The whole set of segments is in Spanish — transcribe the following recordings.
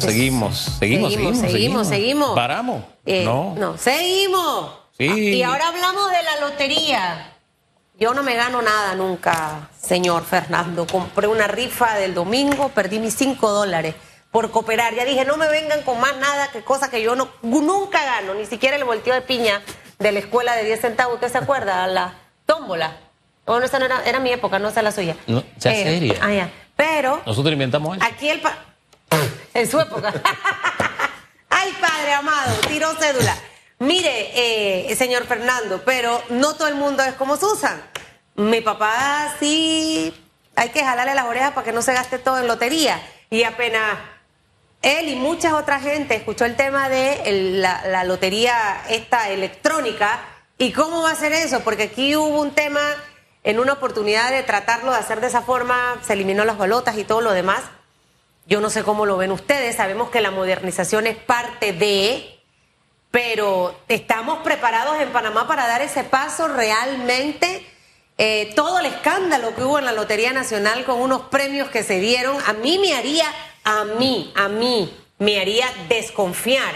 Seguimos, seguimos, seguimos, seguimos, seguimos. ¿Paramos? Eh, no. No, seguimos. Sí. Ah, Y ahora hablamos de la lotería. Yo no me gano nada nunca, señor Fernando. Compré una rifa del domingo, perdí mis cinco dólares por cooperar. Ya dije, no me vengan con más nada que cosas que yo no, nunca gano, ni siquiera el volteo de piña de la escuela de 10 centavos. ¿Usted se acuerda? La tómbola. Bueno, esa no era, era mi época, no esa la suya. No, sea seria. Ah, ya. Pero Nosotros inventamos eso. Aquí el... Pa en su época. Ay, padre amado, tiró cédula. Mire, eh, señor Fernando, pero no todo el mundo es como Susan. Mi papá sí hay que jalarle las orejas para que no se gaste todo en lotería. Y apenas él y muchas otras gente escuchó el tema de la, lotería esta electrónica. ¿Y cómo va a ser eso? Porque aquí hubo un tema en una oportunidad de tratarlo de hacer de esa forma, se eliminó las balotas y todo lo demás. Yo no sé cómo lo ven ustedes, sabemos que la modernización es parte de, pero estamos preparados en Panamá para dar ese paso realmente. Eh, todo el escándalo que hubo en la Lotería Nacional con unos premios que se dieron, a mí me haría, a mí, a mí, me haría desconfiar.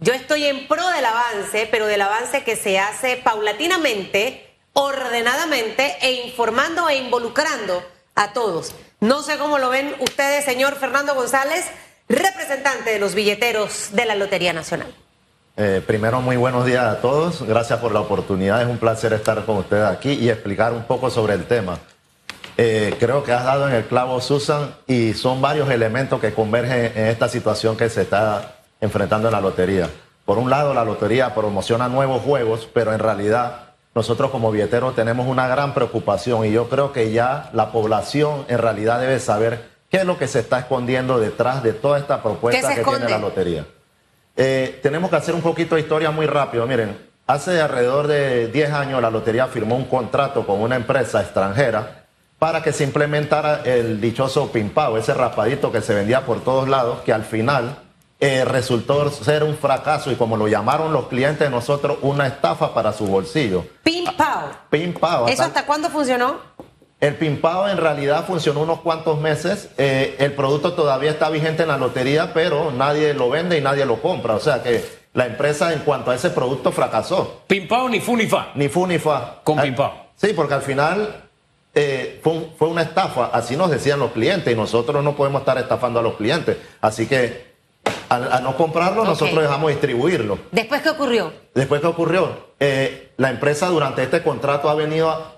Yo estoy en pro del avance, pero del avance que se hace paulatinamente, ordenadamente e informando e involucrando a todos. No sé cómo lo ven ustedes, señor Fernando González, representante de los billeteros de la Lotería Nacional. Eh, primero, muy buenos días a todos. Gracias por la oportunidad. Es un placer estar con ustedes aquí y explicar un poco sobre el tema. Eh, creo que has dado en el clavo, Susan, y son varios elementos que convergen en esta situación que se está enfrentando en la lotería. Por un lado, la lotería promociona nuevos juegos, pero en realidad nosotros como billeteros tenemos una gran preocupación y yo creo que ya la población en realidad debe saber qué es lo que se está escondiendo detrás de toda esta propuesta ¿Qué se que tiene la lotería. Eh, tenemos que hacer un poquito de historia muy rápido. Miren, hace alrededor de 10 años la lotería firmó un contrato con una empresa extranjera para que se implementara el dichoso pimpao, ese raspadito que se vendía por todos lados, que al final eh, resultó ser un fracaso y como lo llamaron los clientes de nosotros, una estafa para su bolsillo. Pim Pau. Pimpao. ¿Eso hasta- cuándo funcionó? el pimpao en realidad funcionó unos cuantos meses. Eh, el producto todavía está vigente en la lotería, pero nadie lo vende y nadie lo compra. O sea que la empresa en cuanto a ese producto fracasó. Pimpao ni fu ni fa. Ni fu ni fa. Con Ah, pimpao. Sí, porque al final eh, fue, un- fue una estafa. Así nos decían los clientes y nosotros no podemos estar estafando a los clientes. Así que al, al no comprarlo, nosotros dejamos de distribuirlo. ¿Después qué ocurrió? Después, ¿qué ocurrió? Eh, la empresa durante este contrato ha venido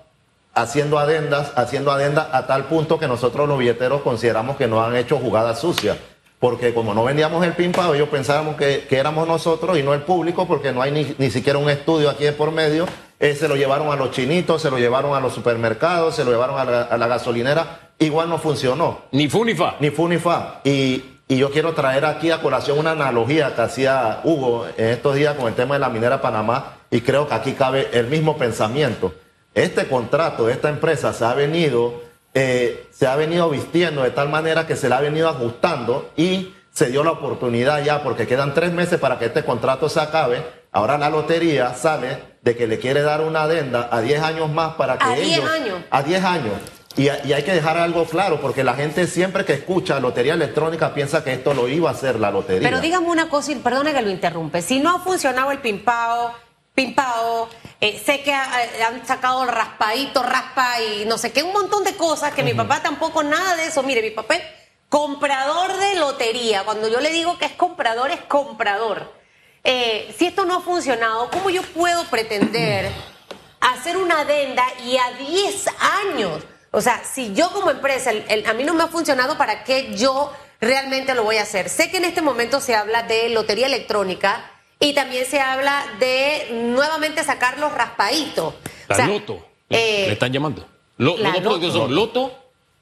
haciendo adendas, haciendo adendas a tal punto que nosotros los billeteros consideramos que nos han hecho jugadas sucias. Porque como no vendíamos el pimpado, ellos pensábamos que, que éramos nosotros y no el público, porque no hay ni, ni siquiera un estudio aquí de por medio. Eh, se lo llevaron a los chinitos, se lo llevaron a los supermercados, se lo llevaron a la, a la gasolinera. Igual no funcionó Ni fu ni fa. ni fu ni fa. Y, y yo quiero traer aquí a colación una analogía que hacía Hugo en estos días con el tema de la minera Panamá y creo que aquí cabe el mismo pensamiento. Este contrato de esta empresa se ha venido, eh, se ha venido vistiendo de tal manera que se le ha venido ajustando y se dio la oportunidad ya porque quedan tres meses para que este contrato se acabe. Ahora la lotería sale de que le quiere dar una adenda a 10 años más para que ¿A 10 ellos... años? A 10 años. Y, y hay que dejar algo claro, porque la gente siempre que escucha lotería electrónica piensa que esto lo iba a hacer la lotería. Pero dígame una cosa, y perdone que lo interrumpe. Si no ha funcionado el pimpao, pimpao, eh, sé que ha- eh, han sacado el raspadito, raspa y no sé qué, un montón de cosas que mi papá tampoco nada de eso. Mire, mi papá es comprador de lotería. Cuando yo le digo que es comprador, es comprador. Eh, si esto no ha funcionado, ¿cómo yo puedo pretender hacer una adenda y a 10 años? O sea, si yo como empresa, el- el- a mí no me ha funcionado, ¿para qué yo realmente lo voy a hacer? Sé que en este momento se habla de lotería electrónica y también se habla de nuevamente sacar los raspaditos. La O sea, loto. eh, le están llamando. Lo- la los dos productos son loto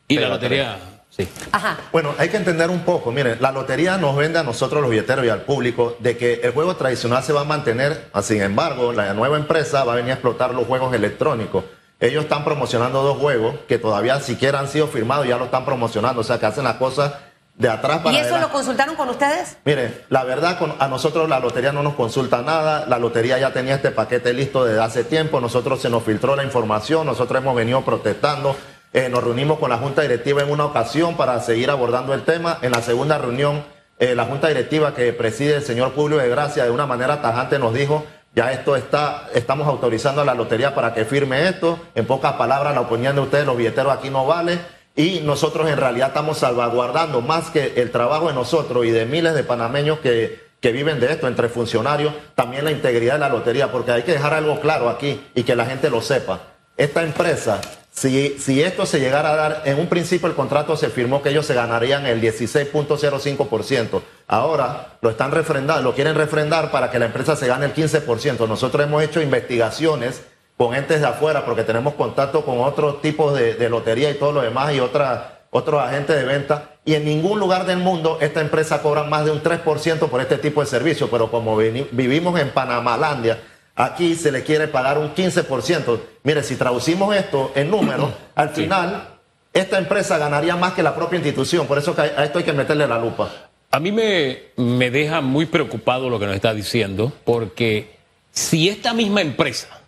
y la lotería. Sí. Ajá. Bueno, hay que entender un poco. Miren, la lotería nos vende a nosotros los billeteros y al público de que el juego tradicional se va a mantener. Sin embargo, la nueva empresa va a venir a explotar los juegos electrónicos. Ellos están promocionando dos juegos que todavía siquiera han sido firmados, ya lo están promocionando. O sea, que hacen las cosas de atrás para ¿Y eso adelante. lo consultaron con ustedes? Mire, la verdad, a nosotros la lotería no nos consulta nada. La lotería ya tenía este paquete listo desde hace tiempo. Nosotros se nos filtró la información. Nosotros hemos venido protestando. Eh, nos reunimos con la Junta Directiva en una ocasión para seguir abordando el tema. En la segunda reunión eh, la junta directiva que preside el señor Publio de Gracia de una manera tajante nos dijo, ya esto está, estamos autorizando a la lotería para que firme esto, en pocas palabras la opinión de ustedes, los billeteros aquí no vale, y nosotros en realidad estamos salvaguardando más que el trabajo de nosotros y de miles de panameños que, que viven de esto, entre funcionarios, también la integridad de la lotería, porque hay que dejar algo claro aquí y que la gente lo sepa. Esta empresa si, esto se llegara a dar, en un principio el contrato se firmó que ellos se ganarían el 16.05%. Ahora lo están refrendando, lo quieren refrendar para que la empresa se gane el 15%. Nosotros hemos hecho investigaciones con entes de afuera porque tenemos contacto con otros tipos de, lotería y todo lo demás y otra, otros agentes de venta. Y en ningún lugar del mundo esta empresa cobra más de un 3% por este tipo de servicio. Pero como vivimos en Panamalandia, Aquí se le quiere pagar un 15%. Mire, si traducimos esto en números, al final esta empresa ganaría más que la propia institución. Por eso a esto hay que meterle la lupa. A mí me, me deja muy preocupado lo que nos está diciendo, porque si esta misma empresa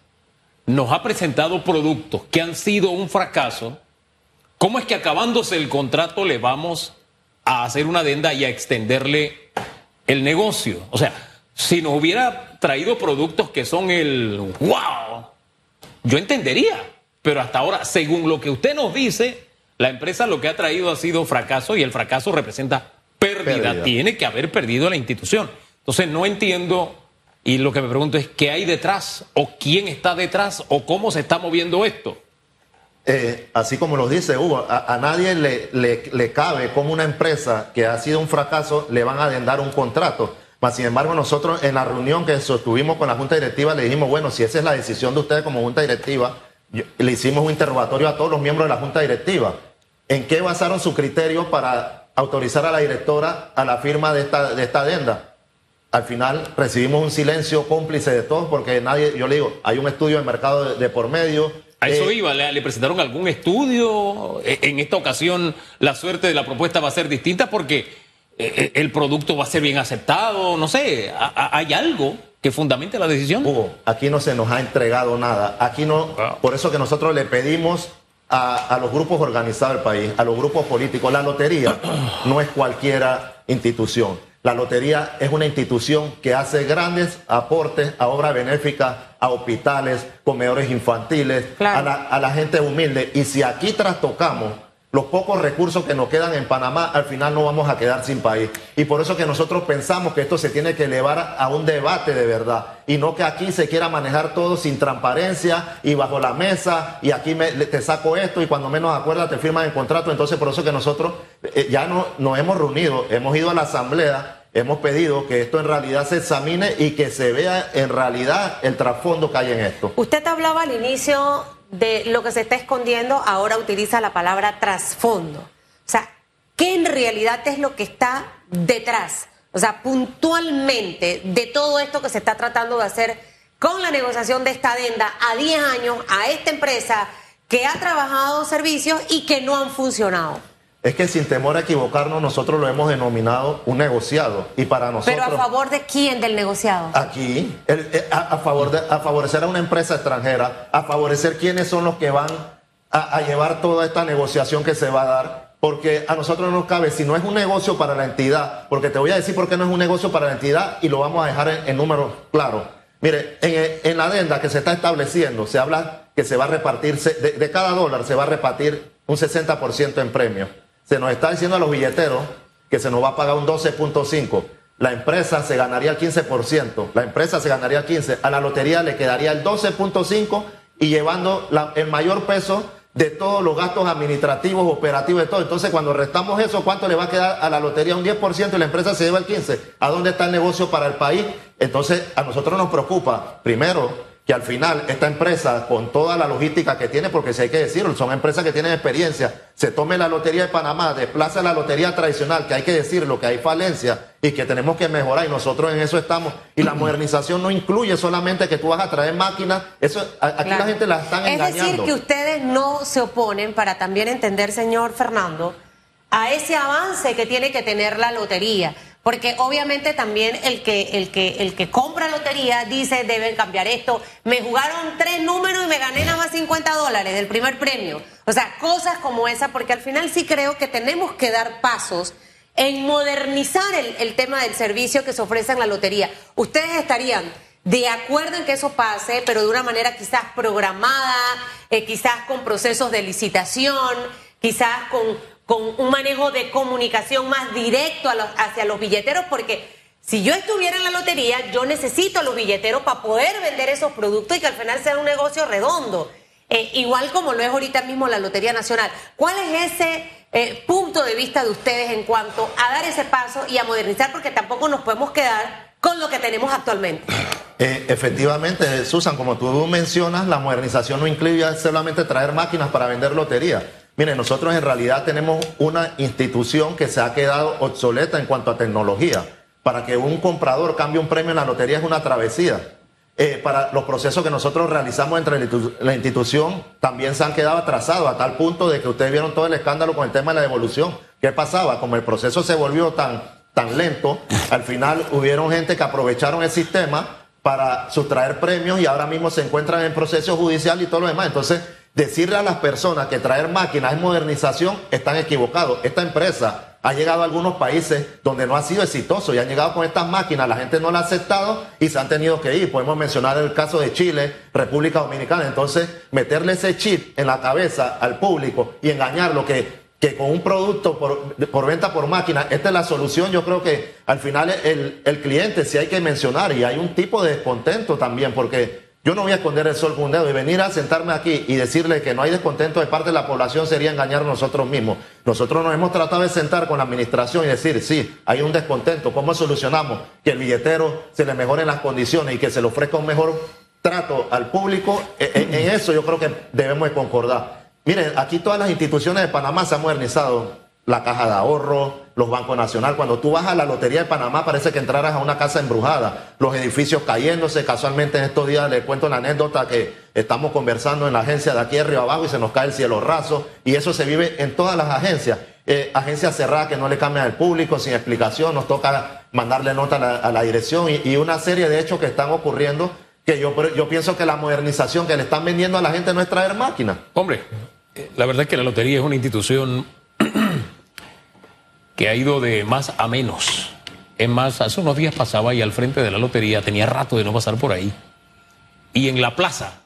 nos ha presentado productos que han sido un fracaso, ¿cómo es que acabándose el contrato le vamos a hacer una adenda y a extenderle el negocio? O sea, si nos hubiera traído productos que son el wow, yo entendería. Pero hasta ahora, según lo que usted nos dice, la empresa lo que ha traído ha sido fracaso y el fracaso representa pérdida. Tiene que haber perdido la institución. Entonces no entiendo y lo que me pregunto es qué hay detrás o quién está detrás o cómo se está moviendo esto. Eh, así como lo dice Hugo, a, nadie le, le, cabe como una empresa que ha sido un fracaso le van a adendar un contrato sin embargo, nosotros en la reunión que sostuvimos con la Junta Directiva le dijimos, bueno, si esa es la decisión de ustedes como Junta Directiva, le hicimos un interrogatorio a todos los miembros de la Junta Directiva. ¿En qué basaron su criterio para autorizar a la directora a la firma de esta, de esta adenda? Al final recibimos un silencio cómplice de todos porque nadie, yo le digo, hay un estudio de mercado de, por medio. A eso eh, iba, ¿Le, presentaron algún estudio? E, en esta ocasión la suerte de la propuesta va a ser distinta porque el producto va a ser bien aceptado, no sé, hay algo que fundamente la decisión. Hugo, aquí no se nos ha entregado nada, aquí no, por eso que nosotros le pedimos a, los grupos organizados del país, a los grupos políticos, la lotería no es cualquiera institución. La lotería es una institución que hace grandes aportes a obras benéficas, a hospitales, comedores infantiles, a, la, a la gente humilde. Y si aquí trastocamos los pocos recursos que nos quedan en Panamá, al final no vamos a quedar sin país. Y por eso que nosotros pensamos que esto se tiene que elevar a un debate de verdad y no que aquí se quiera manejar todo sin transparencia y bajo la mesa y aquí te saco esto y cuando menos acuerdas te firman el contrato. Entonces por eso que nosotros eh, ya no, nos hemos reunido, hemos ido a la asamblea, hemos pedido que esto en realidad se examine y que se vea en realidad el trasfondo que hay en esto. Usted hablaba al inicio de lo que se está escondiendo, ahora utiliza la palabra trasfondo. O sea, ¿qué en realidad es lo que está detrás? O sea, puntualmente de todo esto que se está tratando de hacer con la negociación de esta adenda a 10 años a esta empresa que ha trabajado servicios y que no han funcionado. Es que sin temor a equivocarnos, nosotros lo hemos denominado un negociado. Y para nosotros. ¿Pero a favor de quién del negociado? Aquí, eh, a, favor de, a favorecer a una empresa extranjera, a favorecer quiénes son los que van a, llevar toda esta negociación que se va a dar. Porque a nosotros no nos cabe, si no es un negocio para la entidad, porque te voy a decir por qué no es un negocio para la entidad y lo vamos a dejar en, números claros. Mire, en, en, la adenda que se está estableciendo, se habla que se va a repartirse, de, de cada dólar se va a repartir un 60% en premios se nos está diciendo a los billeteros que se nos va a pagar un 12.5. La empresa se ganaría el 15%, la empresa se ganaría el 15%, a la lotería le quedaría el 12.5% y llevando el mayor peso de todos los gastos administrativos, operativos, de todo. Entonces, cuando restamos eso, ¿cuánto le va a quedar a la lotería? Un 10% y la empresa se lleva el 15%. ¿A dónde está el negocio para el país? Entonces, a nosotros nos preocupa, primero, que al final esta empresa, con toda la logística que tiene, porque si hay que decirlo, son empresas que tienen experiencia, se tome la Lotería de Panamá, desplaza la Lotería tradicional, que hay que decirlo, que hay falencia y que tenemos que mejorar y nosotros en eso estamos. Y la modernización no incluye solamente que tú vas a traer máquinas, eso aquí la gente la están engañando. Es decir, que ustedes no se oponen, para también entender, señor Fernando, a ese avance que tiene que tener la lotería. Porque obviamente también el que, el que, el que compra lotería dice deben cambiar esto. Me jugaron tres números y me gané nada más 50 dólares del primer premio. O sea, cosas como esa, porque al final sí creo que tenemos que dar pasos en modernizar el, tema del servicio que se ofrece en la lotería. ¿Ustedes estarían de acuerdo en que eso pase, pero de una manera quizás programada, eh, quizás con procesos de licitación, quizás con, con un manejo de comunicación más directo hacia los billeteros? Porque si yo estuviera en la lotería, yo necesito a los billeteros para poder vender esos productos y que al final sea un negocio redondo. Eh, igual como lo es ahorita mismo la Lotería Nacional. ¿Cuál es ese eh, punto de vista de ustedes en cuanto a dar ese paso y a modernizar? Porque tampoco nos podemos quedar con lo que tenemos actualmente. Eh, efectivamente, Susan, como tú mencionas, la modernización no incluye solamente traer máquinas para vender lotería. Mire, nosotros en realidad tenemos una institución que se ha quedado obsoleta en cuanto a tecnología. Para que un comprador cambie un premio en la lotería es una travesía. Eh, para los procesos que nosotros realizamos entre la institu- la institución también se han quedado atrasados a tal punto de que ustedes vieron todo el escándalo con el tema de la devolución. ¿Qué pasaba? Como el proceso se volvió tan, tan lento, al final hubieron gente que aprovecharon el sistema para sustraer premios y ahora mismo se encuentran en proceso judicial y todo lo demás. Entonces, decirle a las personas que traer máquinas es modernización, están equivocados. Esta empresa ha llegado a algunos países donde no ha sido exitoso y han llegado con estas máquinas, la gente no la ha aceptado y se han tenido que ir. Podemos mencionar el caso de Chile, República Dominicana. Entonces, meterle ese chip en la cabeza al público y engañarlo que que con un producto por, venta por máquina, esta es la solución. Yo creo que al final el, el cliente sí hay que mencionar y hay un tipo de descontento también, porque yo no voy a esconder el sol con dedo y venir a sentarme aquí y decirle que no hay descontento de parte de la población sería engañar a nosotros mismos. Nosotros nos hemos tratado de sentar con la administración y decir, sí, hay un descontento, ¿cómo solucionamos? Que el billetero se le mejoren las condiciones y que se le ofrezca un mejor trato al público. En, en eso yo creo que debemos de concordar. Miren, aquí todas las instituciones de Panamá se han modernizado. La caja de ahorro, los bancos nacional. Cuando tú vas a la lotería de Panamá parece que entraras a una casa embrujada. Los edificios cayéndose. Casualmente en estos días les cuento la anécdota que estamos conversando en la agencia de aquí arriba abajo y se nos cae el cielo raso. Y eso se vive en todas las agencias. Eh, agencias cerradas que no le cambian al público sin explicación. Nos toca mandarle nota a la, a la dirección y, y una serie de hechos que están ocurriendo que yo, yo pienso que la modernización que le están vendiendo a la gente no es traer máquinas. Hombre, eh, la verdad es que la lotería es una institución que ha ido de más a menos. Es más, hace unos días pasaba y al frente de la lotería, tenía rato de no pasar por ahí. Y en la plaza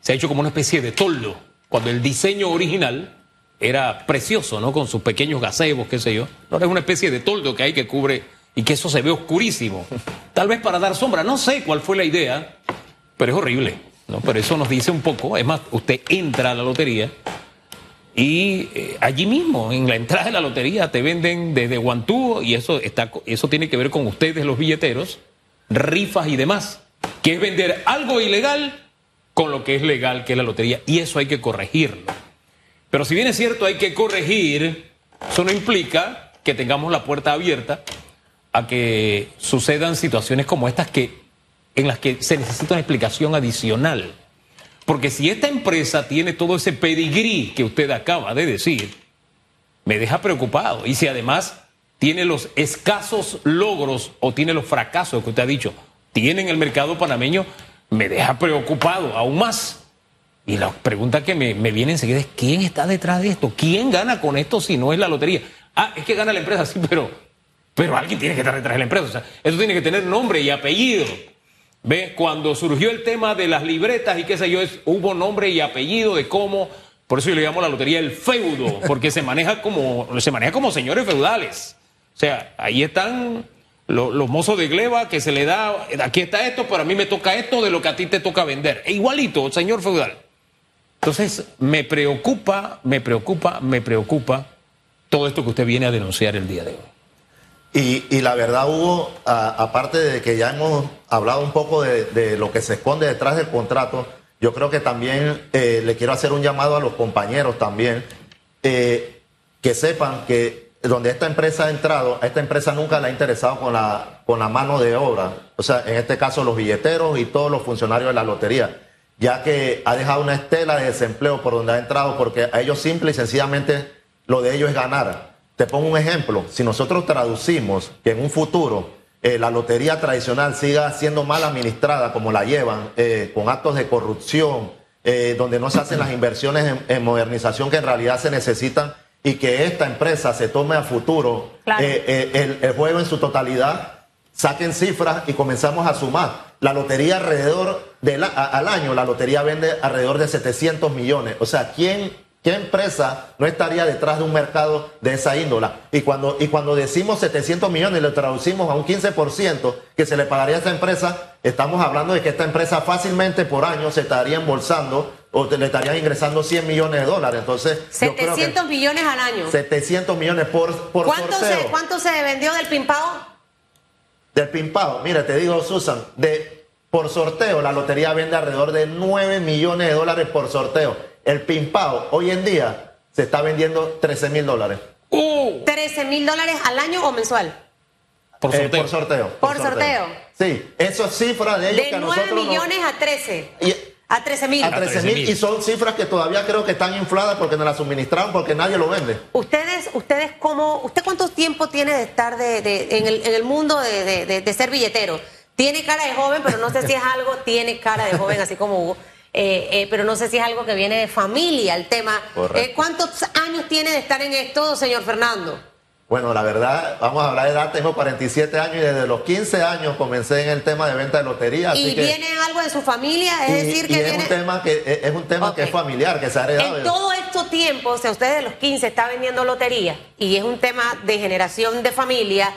se ha hecho como una especie de toldo, cuando el diseño original era precioso, ¿no? Con sus pequeños gazebos, qué sé yo. Ahora es una especie de toldo que hay que cubre y que eso se ve oscurísimo. Tal vez para dar sombra, no sé cuál fue la idea, pero es horrible, ¿no? Pero eso nos dice un poco. Es más, usted entra a la lotería y eh, allí mismo, en la entrada de la lotería, te venden desde guantúo y eso, está, eso tiene que ver con ustedes, los billeteros, rifas y demás, que es vender algo ilegal con lo que es legal, que es la lotería, y eso hay que corregirlo. Pero si bien es cierto, hay que corregir, eso no implica que tengamos la puerta abierta a que sucedan situaciones como estas que, en las que se necesita una explicación adicional. Porque si esta empresa tiene todo ese pedigrí que usted acaba de decir, me deja preocupado. Y si además tiene los escasos logros o tiene los fracasos que usted ha dicho, tiene en el mercado panameño, me deja preocupado aún más. Y la pregunta que me, viene enseguida es, ¿quién está detrás de esto? ¿Quién gana con esto si no es la lotería? Ah, es que gana la empresa, sí, pero, pero alguien tiene que estar detrás de la empresa. O sea, eso tiene que tener nombre y apellido. ¿Ve? Cuando surgió el tema de las libretas y qué sé yo, es, hubo nombre y apellido de cómo, por eso yo le llamo la lotería el feudo, porque se maneja como, se maneja como señores feudales. O sea, ahí están lo- los mozos de gleba que se le da, aquí está esto, pero a mí me toca esto de lo que a ti te toca vender. E igualito, señor feudal. Entonces, me preocupa, me preocupa, me preocupa todo esto que usted viene a denunciar el día de hoy. Y, y la verdad, Hugo, aparte de que ya hemos hablado un poco de, lo que se esconde detrás del contrato, yo creo que también eh, le quiero hacer un llamado a los compañeros también, eh, que sepan que donde esta empresa ha entrado, a esta empresa nunca le ha interesado con la, con la mano de obra, o sea, en este caso los billeteros y todos los funcionarios de la lotería, ya que ha dejado una estela de desempleo por donde ha entrado, porque a ellos simple y sencillamente lo de ellos es ganar. Te pongo un ejemplo. Si nosotros traducimos que en un futuro eh, la lotería tradicional siga siendo mal administrada como la llevan, eh, con actos de corrupción, eh, donde no se hacen las inversiones en, en modernización que en realidad se necesitan, y que esta empresa se tome a futuro Claro. el, el juego en su totalidad, saquen cifras y comenzamos a sumar. La lotería alrededor del a- al año, la lotería vende alrededor de 700 millones. O sea, ¿quién, qué empresa no estaría detrás de un mercado de esa índola? Y cuando, y cuando decimos 700 millones y lo traducimos a un 15% que se le pagaría a esa empresa, estamos hablando de que esta empresa fácilmente por año se estaría embolsando o le estarían ingresando 100 millones de dólares. Entonces, yo creo que 700 millones al año. 700 millones por, por ¿Cuánto sorteo se, ¿Cuánto se vendió del Pimpao? del Pimpao. Mira, te digo, Susan, de, por sorteo, la lotería vende alrededor de 9 millones de dólares por sorteo. El Pimpao, hoy en día, se está vendiendo 13 mil dólares. Uh, 13 mil dólares al año o mensual. por Eh, sorteo. por sorteo. Por sorteo. Sí, eso es cifra de ellos que De a 9 nosotros nos- millones a 13. Y- A 13 mil. a 13 mil 13.000. y son cifras que todavía creo que están infladas porque nos las suministraron porque nadie lo vende. Ustedes, ustedes cómo, ¿usted cuánto tiempo tiene de estar de, de- en, el, en el mundo de, de- de- de ser billetero? Tiene cara de joven, pero no sé si es algo, tiene cara de joven, así como Hugo, eh, eh, pero no sé si es algo que viene de familia el tema. Eh, ¿Cuántos años tiene de estar en esto, señor Fernando? Bueno, la verdad, vamos a hablar de edad, tengo 47 años y desde los 15 años comencé en el tema de venta de lotería. Así ¿Y que, viene algo de su familia? Es y- decir, y que es viene... un tema que es un tema que es familiar, que se ha heredado. En todo este tiempo, o sea, usted de los 15 está vendiendo lotería y es un tema de generación de familia.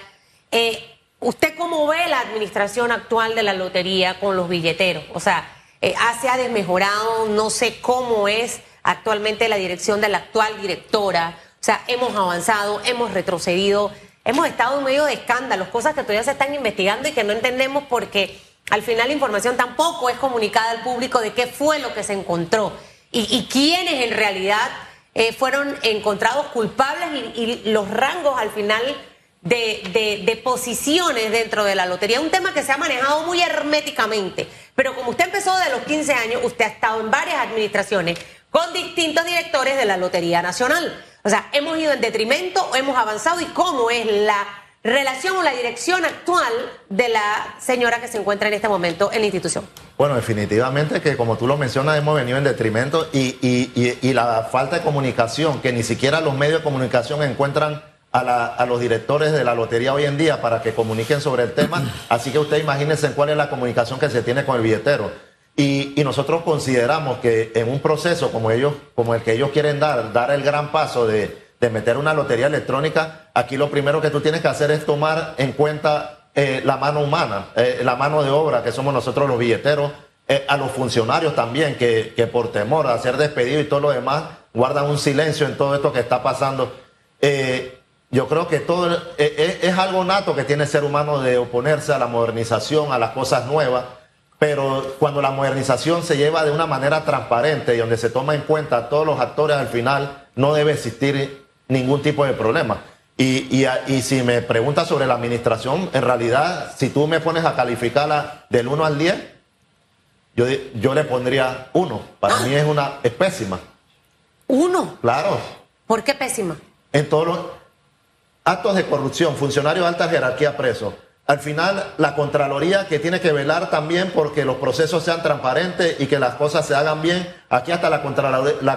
eh, ¿Usted cómo ve la administración actual de la lotería con los billeteros? O sea, eh, se ha desmejorado, no sé cómo es actualmente la dirección de la actual directora. O sea, hemos avanzado, hemos retrocedido, hemos estado en medio de escándalos, cosas que todavía se están investigando y que no entendemos porque al final la información tampoco es comunicada al público de qué fue lo que se encontró y, y quiénes en realidad eh, fueron encontrados culpables y, y los rangos al final de, de- posiciones dentro de la lotería. Un tema que se ha manejado muy herméticamente, pero como usted empezó de los 15 años, usted ha estado en varias administraciones con distintos directores de la Lotería Nacional. O sea, hemos ido en detrimento o hemos avanzado y cómo es la relación o la dirección actual de la señora que se encuentra en este momento en la institución. Bueno, definitivamente que como tú lo mencionas, hemos venido en detrimento y- y- y la falta de comunicación, que ni siquiera los medios de comunicación encuentran a, la- a los directores de la lotería hoy en día para que comuniquen sobre el tema. Así que usted imagínense cuál es la comunicación que se tiene con el billetero. Y, y nosotros consideramos que en un proceso como ellos, como el que ellos quieren dar, dar el gran paso de, de meter una lotería electrónica, aquí lo primero que tú tienes que hacer es tomar en cuenta eh, la mano humana, eh, la mano de obra que somos nosotros los billeteros, eh, a los funcionarios también que, que por temor a ser despedidos y todo lo demás guardan un silencio en todo esto que está pasando. Eh, yo creo que todo es algo nato que tiene el ser humano de oponerse a la modernización, a las cosas nuevas, pero cuando la modernización se lleva de una manera transparente y donde se toma en cuenta a todos los actores al final, no debe existir ningún tipo de problema. Y, y, si me preguntas sobre la administración, en realidad, si tú me pones a calificarla del 1 al 10, yo, yo le pondría 1. Para mí es una es pésima. Uno. Claro. ¿Por qué pésima? En todos los actos de corrupción, funcionarios de alta jerarquía presos. Al final, la Contraloría que tiene que velar también porque los procesos sean transparentes y que las cosas se hagan bien. Aquí hasta la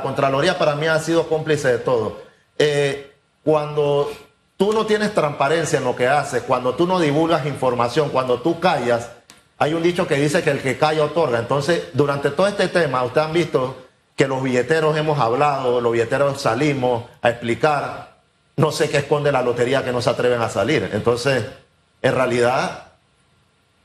Contraloría, para mí ha sido cómplice de todo. Eh, cuando tú no tienes transparencia en lo que haces, cuando tú no divulgas información, cuando tú callas, hay un dicho que dice que el que calla otorga. Entonces, durante todo este tema, ustedes han visto que los billeteros hemos hablado, los billeteros salimos a explicar, no sé qué esconde la lotería que no se atreven a salir. Entonces, en realidad,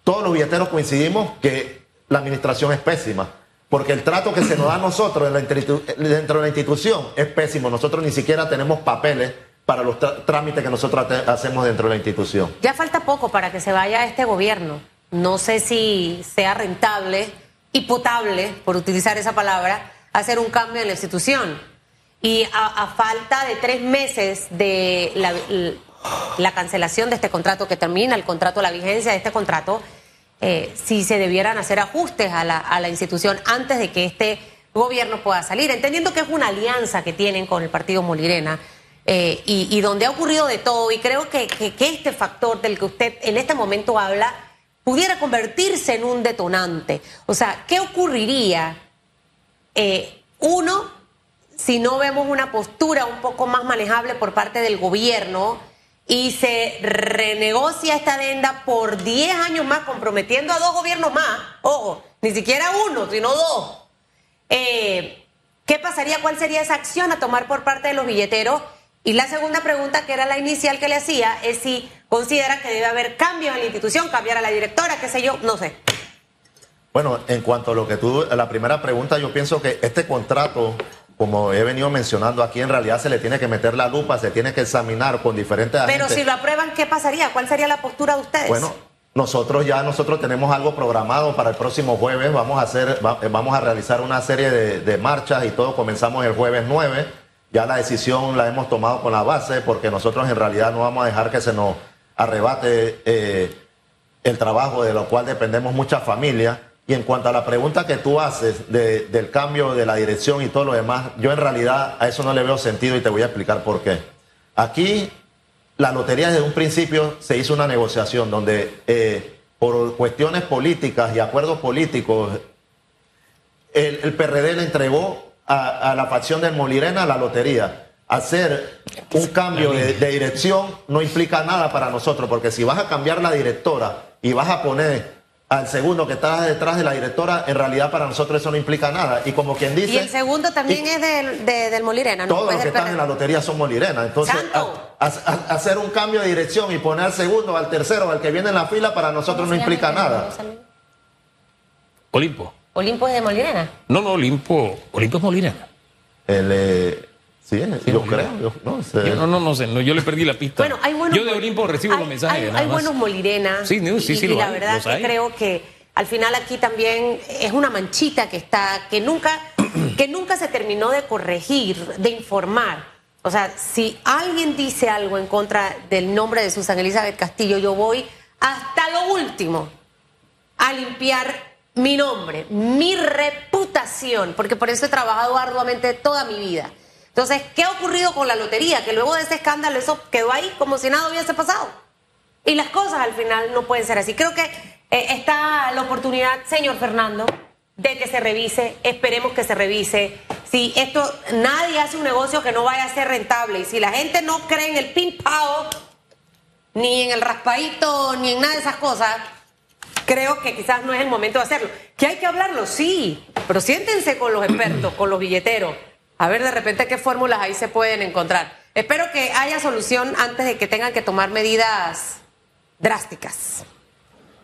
todos los billeteros coincidimos que la administración es pésima. Porque el trato que se nos da a nosotros dentro de la institución es pésimo. Nosotros ni siquiera tenemos papeles para los trámites que nosotros hacemos dentro de la institución. Ya falta poco para que se vaya este gobierno. No sé si sea rentable y potable, por utilizar esa palabra, hacer un cambio en la institución. Y a, falta de tres meses de la, la cancelación de este contrato que termina, el contrato, la vigencia de este contrato, eh, si se debieran hacer ajustes a la, institución antes de que este gobierno pueda salir, entendiendo que es una alianza que tienen con el partido Molirena. eh, y, donde ha ocurrido de todo, y creo que, que- que este factor del que usted en este momento habla pudiera convertirse en un detonante. O sea, ¿qué ocurriría, eh, uno, si no vemos una postura un poco más manejable por parte del gobierno y se renegocia esta adenda por 10 años más, comprometiendo a dos gobiernos más, ojo, ni siquiera uno, sino dos. Eh, ¿Qué pasaría? ¿Cuál sería esa acción a tomar por parte de los billeteros? Y la segunda pregunta, que era la inicial que le hacía, es si considera que debe haber cambios en la institución, cambiar a la directora, qué sé yo, no sé. Bueno, en cuanto a lo que tú, la primera pregunta, yo pienso que este contrato, como he venido mencionando aquí, en realidad se le tiene que meter la lupa, se tiene que examinar con diferentes Pero si lo aprueban, ¿qué pasaría? ¿Cuál sería la postura de ustedes? Bueno, nosotros ya nosotros tenemos algo programado para el próximo jueves. Vamos a hacer, vamos a realizar una serie de, marchas y todo. Comenzamos el jueves 9. Ya la decisión la hemos tomado con la base porque nosotros en realidad no vamos a dejar que se nos arrebate eh, el trabajo de lo cual dependemos muchas familias. Y en cuanto a la pregunta que tú haces del cambio de la dirección y todo lo demás, yo en realidad a eso no le veo sentido y te voy a explicar por qué. Aquí la lotería desde un principio se hizo una negociación donde eh, por cuestiones políticas y acuerdos políticos, el, PRD le entregó a, la facción del Molirena la lotería. Hacer un cambio de dirección no implica nada para nosotros, porque si vas a cambiar la directora y vas a poner al segundo que está detrás de la directora, en realidad para nosotros eso no implica nada. Y como quien dice... Y el segundo también es del, del Molirena, ¿no? Todos los que están en la lotería son Molirena. Entonces, hacer un cambio de dirección y poner al segundo, al tercero, al que viene en la fila, para nosotros no implica nada. Olimpo. ¿Olimpo es de Molirena? No, no, Olimpo, Olimpo es Molirena. El... Eh, Sí, yo creo. no, sé. no, no, no sé. yo le perdí la pista. Bueno, hay buenos, yo de Olimpo recibo los mensajes. Hay, buenos Molirena. Sí, sí, sí. Y, la verdad que creo que al final aquí también es una manchita que está, que nunca, que nunca se terminó de corregir, de informar. O sea, si alguien dice algo en contra del nombre de Susan Elizabeth Castillo, yo voy hasta lo último a limpiar mi nombre, mi reputación, porque por eso he trabajado arduamente toda mi vida. Entonces, ¿qué ha ocurrido con la lotería? Que luego de ese escándalo eso quedó ahí como si nada hubiese pasado. Y las cosas al final no pueden ser así. Creo que eh, está la oportunidad, señor Fernando, de que se revise, esperemos que se revise. Si esto, nadie hace un negocio que no vaya a ser rentable. Y si la gente no cree en el pin ni en el raspadito, ni en nada de esas cosas, creo que quizás no es el momento de hacerlo. ¿Que hay que hablarlo? Sí, pero siéntense con los expertos, con los billeteros a ver de repente qué fórmulas ahí se pueden encontrar. Espero que haya solución antes de que tengan que tomar medidas drásticas.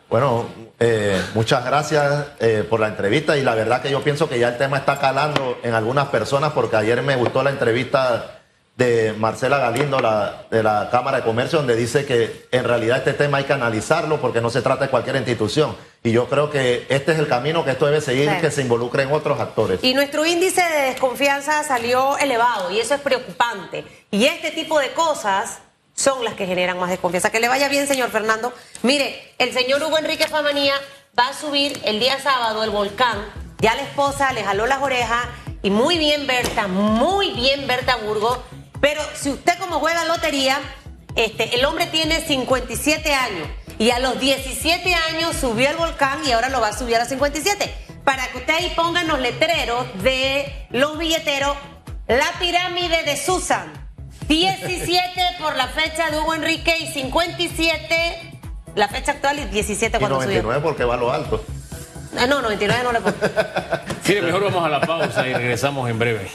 Bueno, eh, muchas gracias eh, por la entrevista y la verdad que yo pienso que ya el tema está calando en algunas personas porque ayer me gustó la entrevista de Marcela Galindo la, de la Cámara de Comercio donde dice que en realidad este tema hay que analizarlo porque no se trata de cualquier institución. Y yo creo que este es el camino que esto debe seguir, que se involucren otros actores. Y nuestro índice de desconfianza salió elevado y eso es preocupante. Y este tipo de cosas son las que generan más desconfianza. Que le vaya bien, señor Fernando. Mire, el señor Hugo Enrique Famanía va a subir el día sábado el volcán. Ya la esposa le jaló las orejas y muy bien Berta, muy bien Berta Burgo. Pero si usted como juega lotería, este, el hombre tiene 57 años y a los 17 años subió al volcán y ahora lo va a subir a los 57. Para que usted ahí ponga los letreros de los billeteros, la pirámide de Susan. 17 por la fecha de Hugo Enrique y 57 la fecha actual y 17 cuando subió. 99 porque va a lo alto. Ah, no, 99 no le pongo. Sí, mejor vamos a la pausa y regresamos en breve.